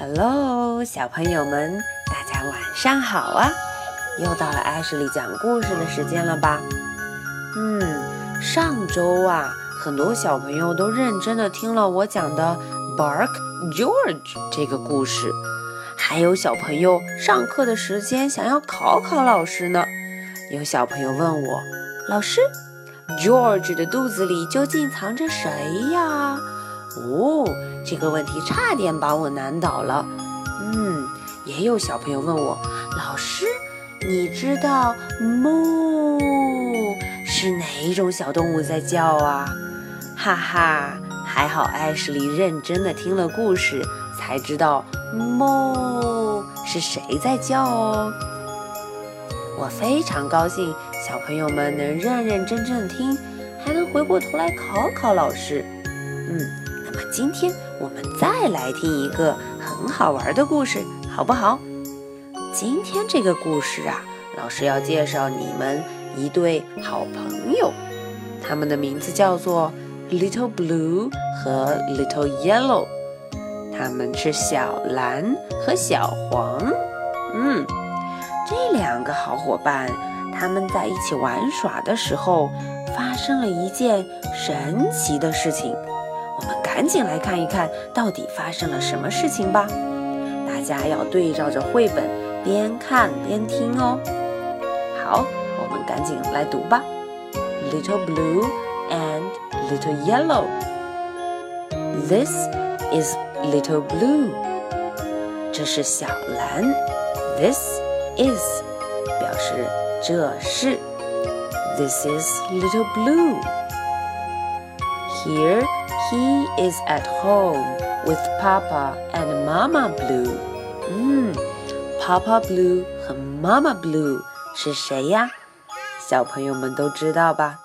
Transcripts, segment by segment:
Hello，小朋友们，大家晚上好啊！又到了艾什莉讲故事的时间了吧？嗯，上周啊，很多小朋友都认真的听了我讲的《Bark George》这个故事，还有小朋友上课的时间想要考考老师呢。有小朋友问我，老师，George 的肚子里究竟藏着谁呀？哦，这个问题差点把我难倒了。嗯，也有小朋友问我，老师，你知道“哞”是哪一种小动物在叫啊？哈哈，还好艾什莉认真的听了故事，才知道“哞”是谁在叫哦。我非常高兴，小朋友们能认认真真的听，还能回过头来考考老师。嗯。今天我们再来听一个很好玩的故事，好不好？今天这个故事啊，老师要介绍你们一对好朋友，他们的名字叫做 Little Blue 和 Little Yellow，他们是小蓝和小黄。嗯，这两个好伙伴，他们在一起玩耍的时候，发生了一件神奇的事情。赶紧来看一看到底发生了什么事情吧！大家要对照着绘本边看边听哦。好，我们赶紧来读吧。Little blue and little yellow. This is little blue. 这是小蓝。This is 表示这是。This is little blue. Here. He is at home with Papa and Mama Blue. 嗯，Papa Blue 和 Mama Blue 是谁呀？小朋友们都知道吧？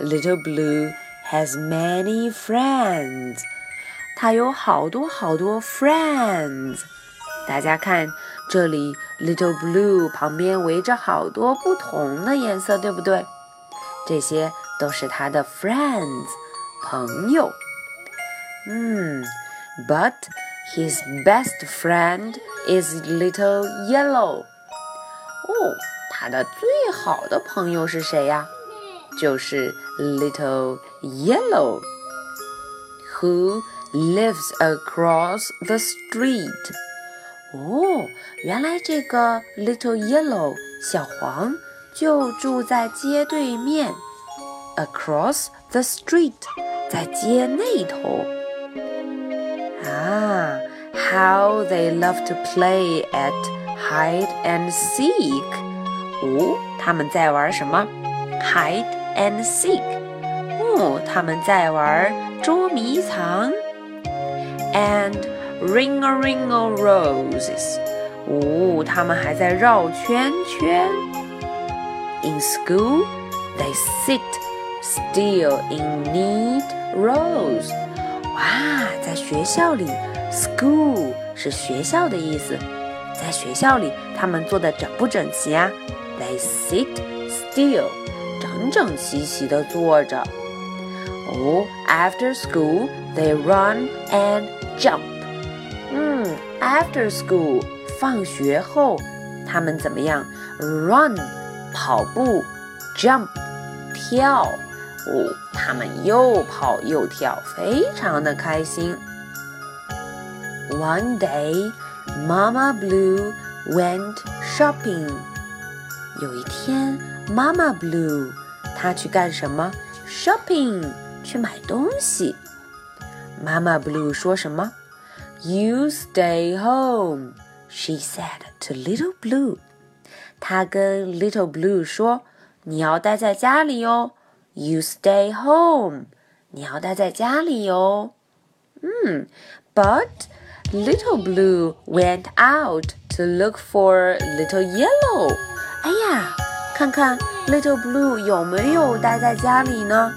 Little Blue has many friends. 他有好多好多 friends。大家看，这里 Little Blue 旁边围着好多不同的颜色，对不对？这些都是他的 friends。 朋友。嗯，But his best friend is little yellow。哦，他的最好的朋友是谁呀？就是 little yellow。Who lives across the street？哦，原来这个 little yellow 小黄就住在街对面，across the street。 在街那头啊，How they love to play at hide and seek。哦，他们在玩什么？Hide and seek。哦，他们在玩捉迷藏。And ring a ring of roses。哦，他们还在绕圈圈。In school, they sit still in neat Rose，哇，在学校里，school 是学校的意思。在学校里，他们坐的整不整齐啊？They sit still，整整齐齐的坐着。哦，After school they run and jump。嗯，After school 放学后，他们怎么样？Run 跑步，jump 跳。 哦，他们又跑又跳，非常的开心。One day, Mama Blue went shopping. 有一天，妈妈 Blue 她去干什么？Shopping，去买东西。妈妈 Blue 说什么？You stay home, she said to Little Blue. 她跟 Little Blue 说：“你要待在家里哦。” You stay home，你要待在家里哟。嗯，But Little Blue went out to look for Little Yellow。哎呀，看看 Little Blue 有没有待在家里呢？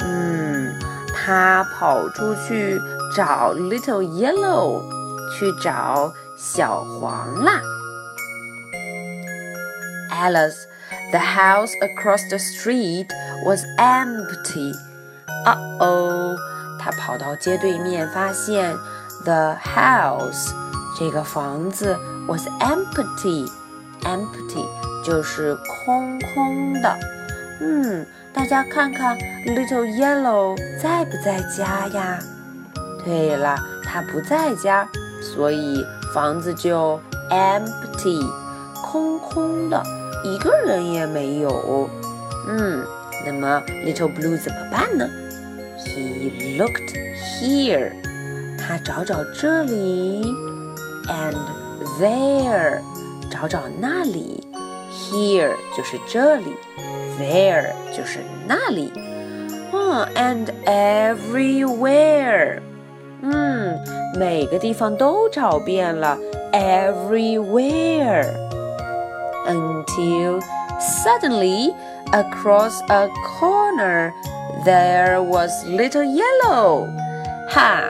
嗯，他跑出去找 Little Yellow，去找小黄啦。Alice。The house across the street Was empty. Uh oh！他跑到街对面，发现 The house，这个房子 was empty，empty 就是空空的。嗯，大家看看 Little Yellow 在不在家呀？对了，他不在家，所以房子就 empty，空空的，一个人也没有。嗯，那么 Little Blue 怎么办呢？He looked here，他找找这里，and there，找找那里。Here 就是这里，there 就是那里。哦，and everywhere，嗯，每个地方都找遍了，everywhere。Until suddenly, across a corner, there was little yellow. 哈！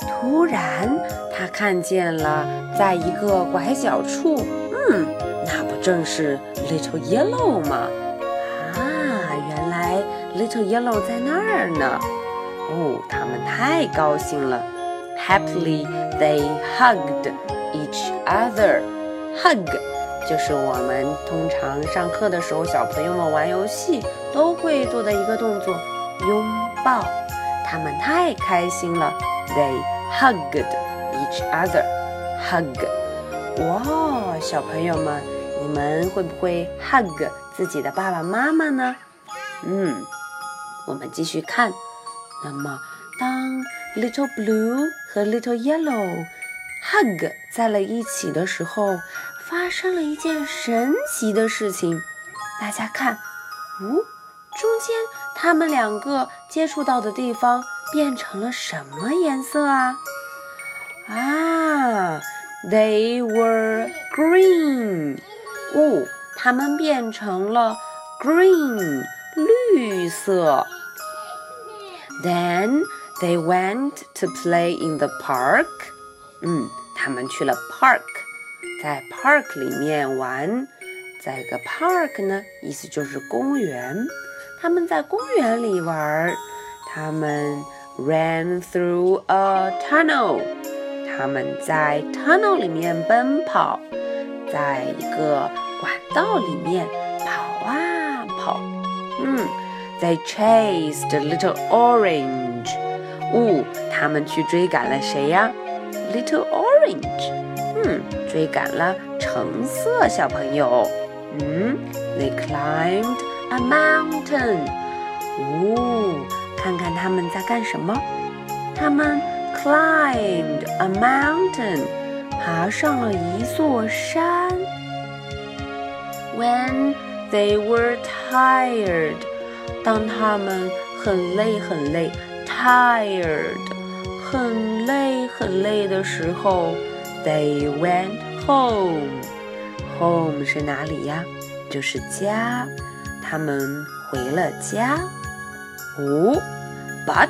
突然，他看见了，在一个拐角处，嗯，那不正是 little yellow 吗？啊，原来 little yellow 在那儿呢。哦，他们太高兴了。Happily, they hugged each other. Hug 就是我们通常上课的时候，小朋友们玩游戏都会做的一个动作，拥抱。他们太开心了，They hugged each other. Hug. 哇，小朋友们，你们会不会 hug 自己的爸爸妈妈呢？嗯，我们继续看。那么，当 Little Blue 和 Little Yellow hug 在了一起的时候，发生了一件神奇的事情。大家看，哦，中间他们两个接触到的地方变成了什么颜色啊？啊，They were green。哦，它们变成了 green，绿色。Then they went to play in the park. 嗯，他们去了 park，在 park 里面玩。在个 park 呢，意思就是公园。他们在公园里玩。他们 ran through a tunnel。他们在 tunnel 里面奔跑，在一个管道里面跑啊跑。嗯。They chased Little Orange. 哦，他们去追赶了谁呀？Little Orange. 嗯， 追赶了橙色小朋友。嗯，They climbed a mountain. 哦，看看他们在干什么？他们 climbed a mountain. 爬上了一座山。When they were tired. 当他们很累很累，tired，很累很累的时候，they went home。home 是哪里呀？就是家。他们回了家。哦，but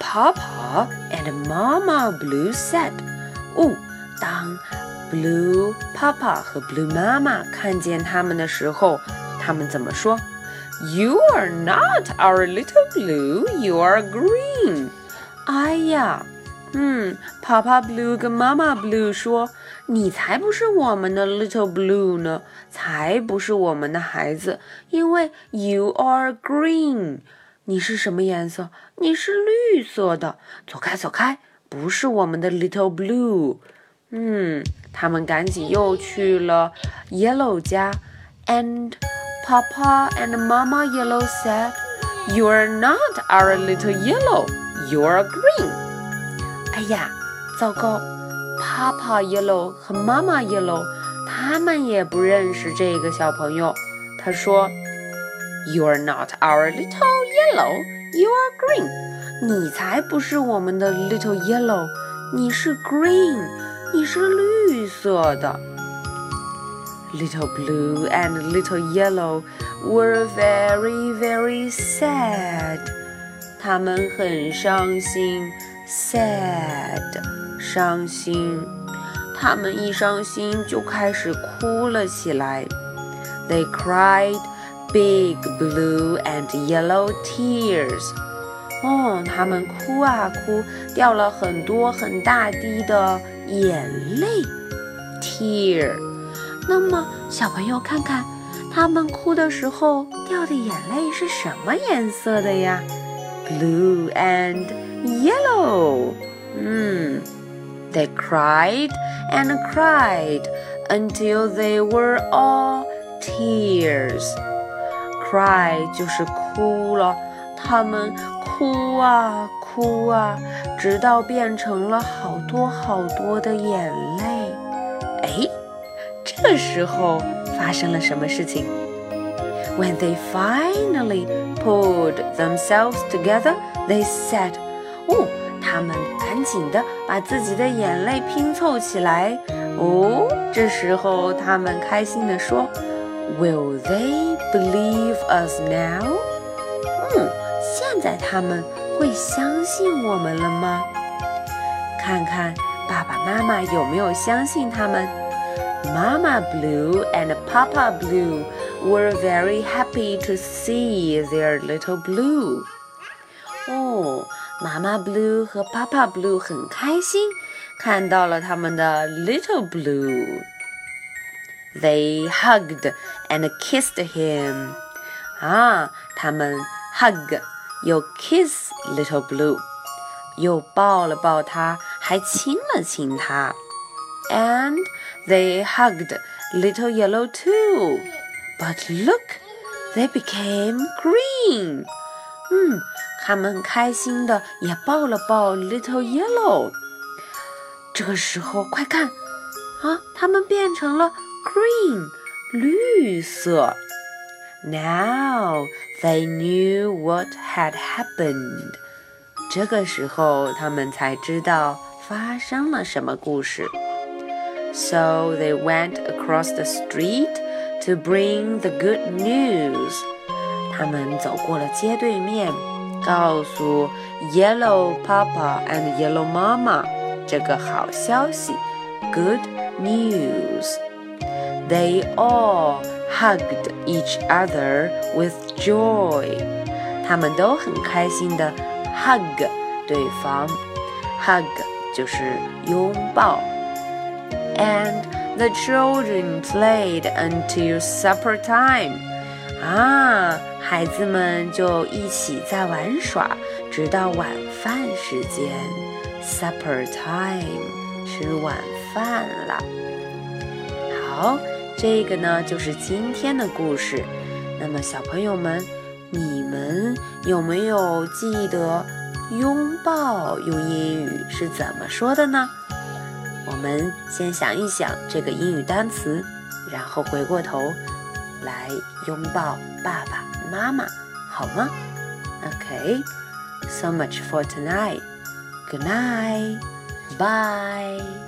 Papa and Mama Blue said，哦，当 Blue Papa 和 Blue Mama 看见他们的时候，他们怎么说？You are not our little blue, you are green. 哎呀，嗯，Papa Blue 跟妈妈 Blue 说， 你才不是我们的 little blue 呢，才不是我们的孩子，因为 you are green。你是什么颜色？你是绿色的。走开，走开，不是我们的 little blue。嗯，他们赶紧又去了 yellow 家，and。Papa and Mama Yellow said, You're not our little yellow, you're green. 哎呀，糟糕 ！Papa Yellow 和 Mama Yellow 他们也不认识这个小朋友。他说：“You're not our little yellow, you're green。你才不是我们的 little yellow，你是 green，你是绿色的。” Little Blue and Little Yellow were very, very sad. 他们很伤心，sad， 伤心。他们一伤心就开始哭了起来。They cried big blue and yellow tears. 哦，他们哭啊哭，掉了很多很大滴的眼泪，tear。那么小朋友看看，他们哭的时候掉的眼泪是什么颜色的呀？Blue and yellow。嗯 ，They cried and cried until they were all tears。Cry 就是哭了，他们。哭啊哭啊，直到变成了好多好多的眼泪。哎，这时候发生了什么事情？When they finally pulled themselves together, they said, 哦，他们 赶紧的把自己的眼泪拼凑起来。哦，这时候他们开心地说：“Will they believe us now？” 嗯。现在他们会相信我们了吗？看看爸爸妈妈有没有相信他们。Mama Blue and Papa Blue were very happy to see their little Blue。哦， 妈妈 Blue 和 Papa Blue 很开心，看到了他们的 Little Blue。They hugged and kissed him。啊，他们 hug。又 kiss little blue，又抱了抱他，还亲了亲他。And they hugged little yellow too. But look, they became green. 嗯， 他们开心的也抱了抱 little yellow。这个时候，快看啊，他们变成了 green，绿色。Now they knew what had happened. 这个时候，他们才知道发生了什么故事。So they went across the street to bring the good news. 他们走过了街对面， 告诉 Yellow Papa and Yellow Mama 这个好消息，good news. They all hugged each other with joy. 他们都很开心的 hug 对方，hug 就是拥抱。And the children played until supper time. 啊， 孩子们就一起在玩耍，直到晚饭时间，supper time，吃晚饭了。好。这个呢，就是今天的故事。那么，小朋友们，你们有没有记得拥抱用英语是怎么说的呢？我们先想一想这个英语单词，然后回过头来拥抱爸爸妈妈，好吗？OK，so much for tonight. Good night. Bye.